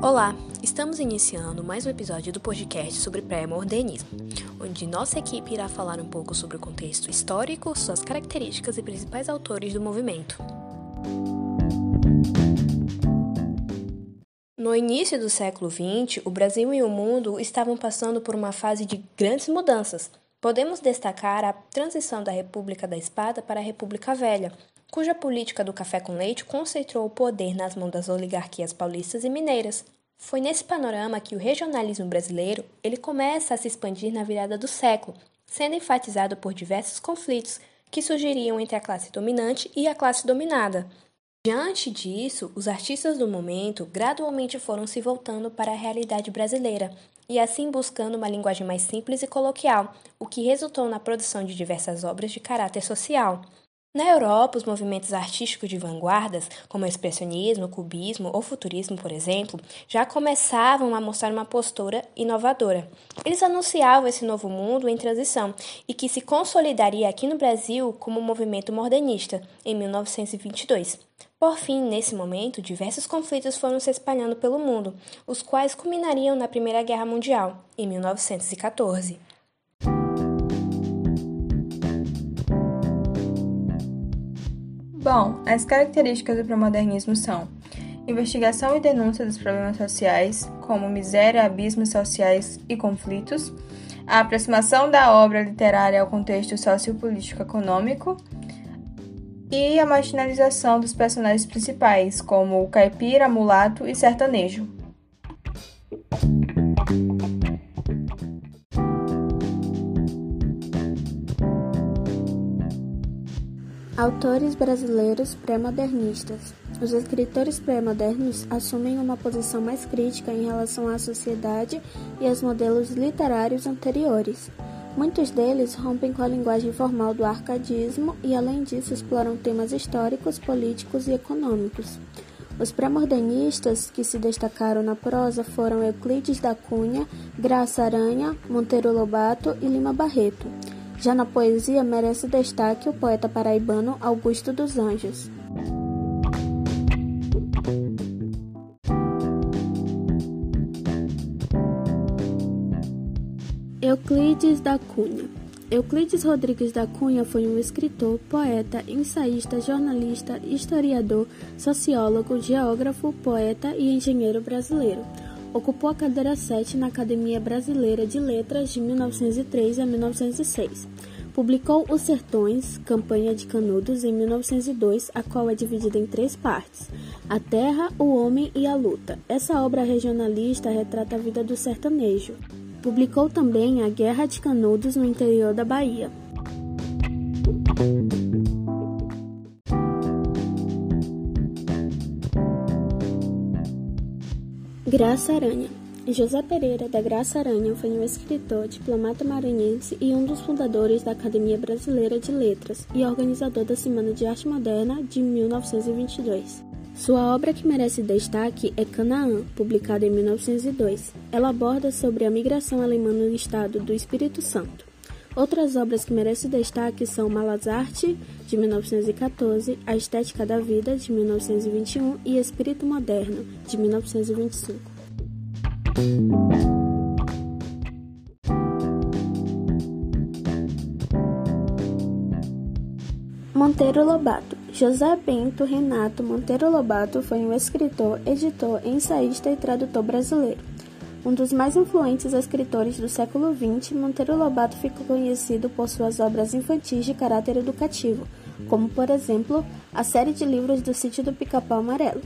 Olá, estamos iniciando mais um episódio do podcast sobre pré-modernismo, onde nossa equipe irá falar um pouco sobre o contexto histórico, suas características e principais autores do movimento. No início do século XX, o Brasil e o mundo estavam passando por uma fase de grandes mudanças. Podemos destacar a transição da República da Espada para a República Velha, cuja política do café com leite concentrou o poder nas mãos das oligarquias paulistas e mineiras. Foi nesse panorama que o regionalismo brasileiro ele começa a se expandir na virada do século, sendo enfatizado por diversos conflitos que surgiriam entre a classe dominante e a classe dominada. Diante disso, os artistas do momento gradualmente foram se voltando para a realidade brasileira e assim buscando uma linguagem mais simples e coloquial, o que resultou na produção de diversas obras de caráter social. Na Europa, os movimentos artísticos de vanguardas, como o expressionismo, o cubismo ou futurismo, por exemplo, já começavam a mostrar uma postura inovadora. Eles anunciavam esse novo mundo em transição e que se consolidaria aqui no Brasil como o movimento modernista, em 1922. Por fim, nesse momento, diversos conflitos foram se espalhando pelo mundo, os quais culminariam na Primeira Guerra Mundial, em 1914. Bom, as características do pré-modernismo são investigação e denúncia dos problemas sociais, como miséria, abismos sociais e conflitos, a aproximação da obra literária ao contexto sociopolítico econômico e a marginalização dos personagens principais, como o caipira, mulato e sertanejo. Autores brasileiros pré-modernistas. Os escritores pré-modernos assumem uma posição mais crítica em relação à sociedade e aos modelos literários anteriores. Muitos deles rompem com a linguagem formal do arcadismo e, além disso, exploram temas históricos, políticos e econômicos. Os pré-modernistas que se destacaram na prosa foram Euclides da Cunha, Graça Aranha, Monteiro Lobato e Lima Barreto. Já na poesia merece destaque o poeta paraibano Augusto dos Anjos. Euclides da Cunha Euclides Rodrigues da Cunha foi um escritor, poeta, ensaísta, jornalista, historiador, sociólogo, geógrafo, poeta e engenheiro brasileiro. Ocupou a cadeira 7 na Academia Brasileira de Letras de 1903 a 1906. Publicou Os Sertões, Campanha de Canudos, em 1902, a qual é dividida em três partes: A Terra, o Homem e a Luta. Essa obra regionalista retrata a vida do sertanejo. Publicou também A Guerra de Canudos no interior da Bahia. Graça Aranha. José Pereira da Graça Aranha foi um escritor, diplomata maranhense e um dos fundadores da Academia Brasileira de Letras e organizador da Semana de Arte Moderna de 1922. Sua obra que merece destaque é Canaã, publicada em 1902. Ela aborda sobre a migração alemã no estado do Espírito Santo. Outras obras que merecem destaque são Malazarte, de 1914, A Estética da Vida, de 1921 e Espírito Moderno, de 1925. Monteiro Lobato José Bento Renato Monteiro Lobato foi um escritor, editor, ensaísta e tradutor brasileiro. Um dos mais influentes escritores do século XX, Monteiro Lobato ficou conhecido por suas obras infantis de caráter educativo, como, por exemplo, a série de livros do Sítio do Pica-Pau Amarelo.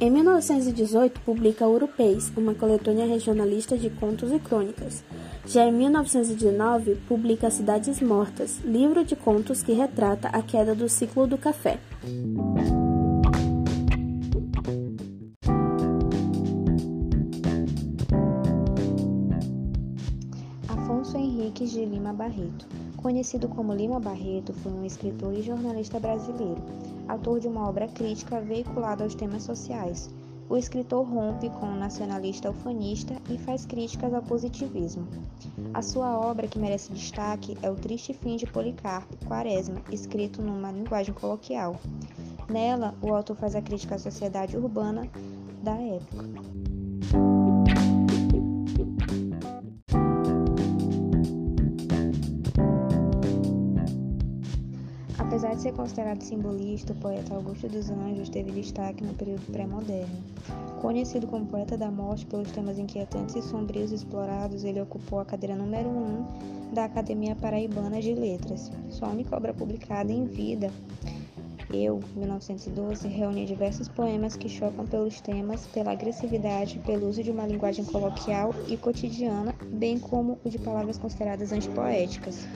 Em 1918, publica Europeis, uma coletânea regionalista de contos e crônicas. Já em 1919, publica Cidades Mortas, livro de contos que retrata a queda do ciclo do café. Henriques de Lima Barreto Conhecido como Lima Barreto, foi um escritor e jornalista brasileiro, autor de uma obra crítica veiculada aos temas sociais. O escritor rompe com o nacionalista ufanista e faz críticas ao positivismo. A sua obra que merece destaque é O Triste Fim de Policarpo, Quaresma, escrito numa linguagem coloquial. Nela, o autor faz a crítica à sociedade urbana da época. Apesar de ser considerado simbolista, o poeta Augusto dos Anjos teve destaque no período pré-moderno. Conhecido como poeta da morte pelos temas inquietantes e sombrios explorados, ele ocupou a cadeira número 1 um da Academia Paraibana de Letras. Sua única obra publicada em vida, Eu, 1912, reúne diversos poemas que chocam pelos temas, pela agressividade, pelo uso de uma linguagem coloquial e cotidiana, bem como o de palavras consideradas antipoéticas.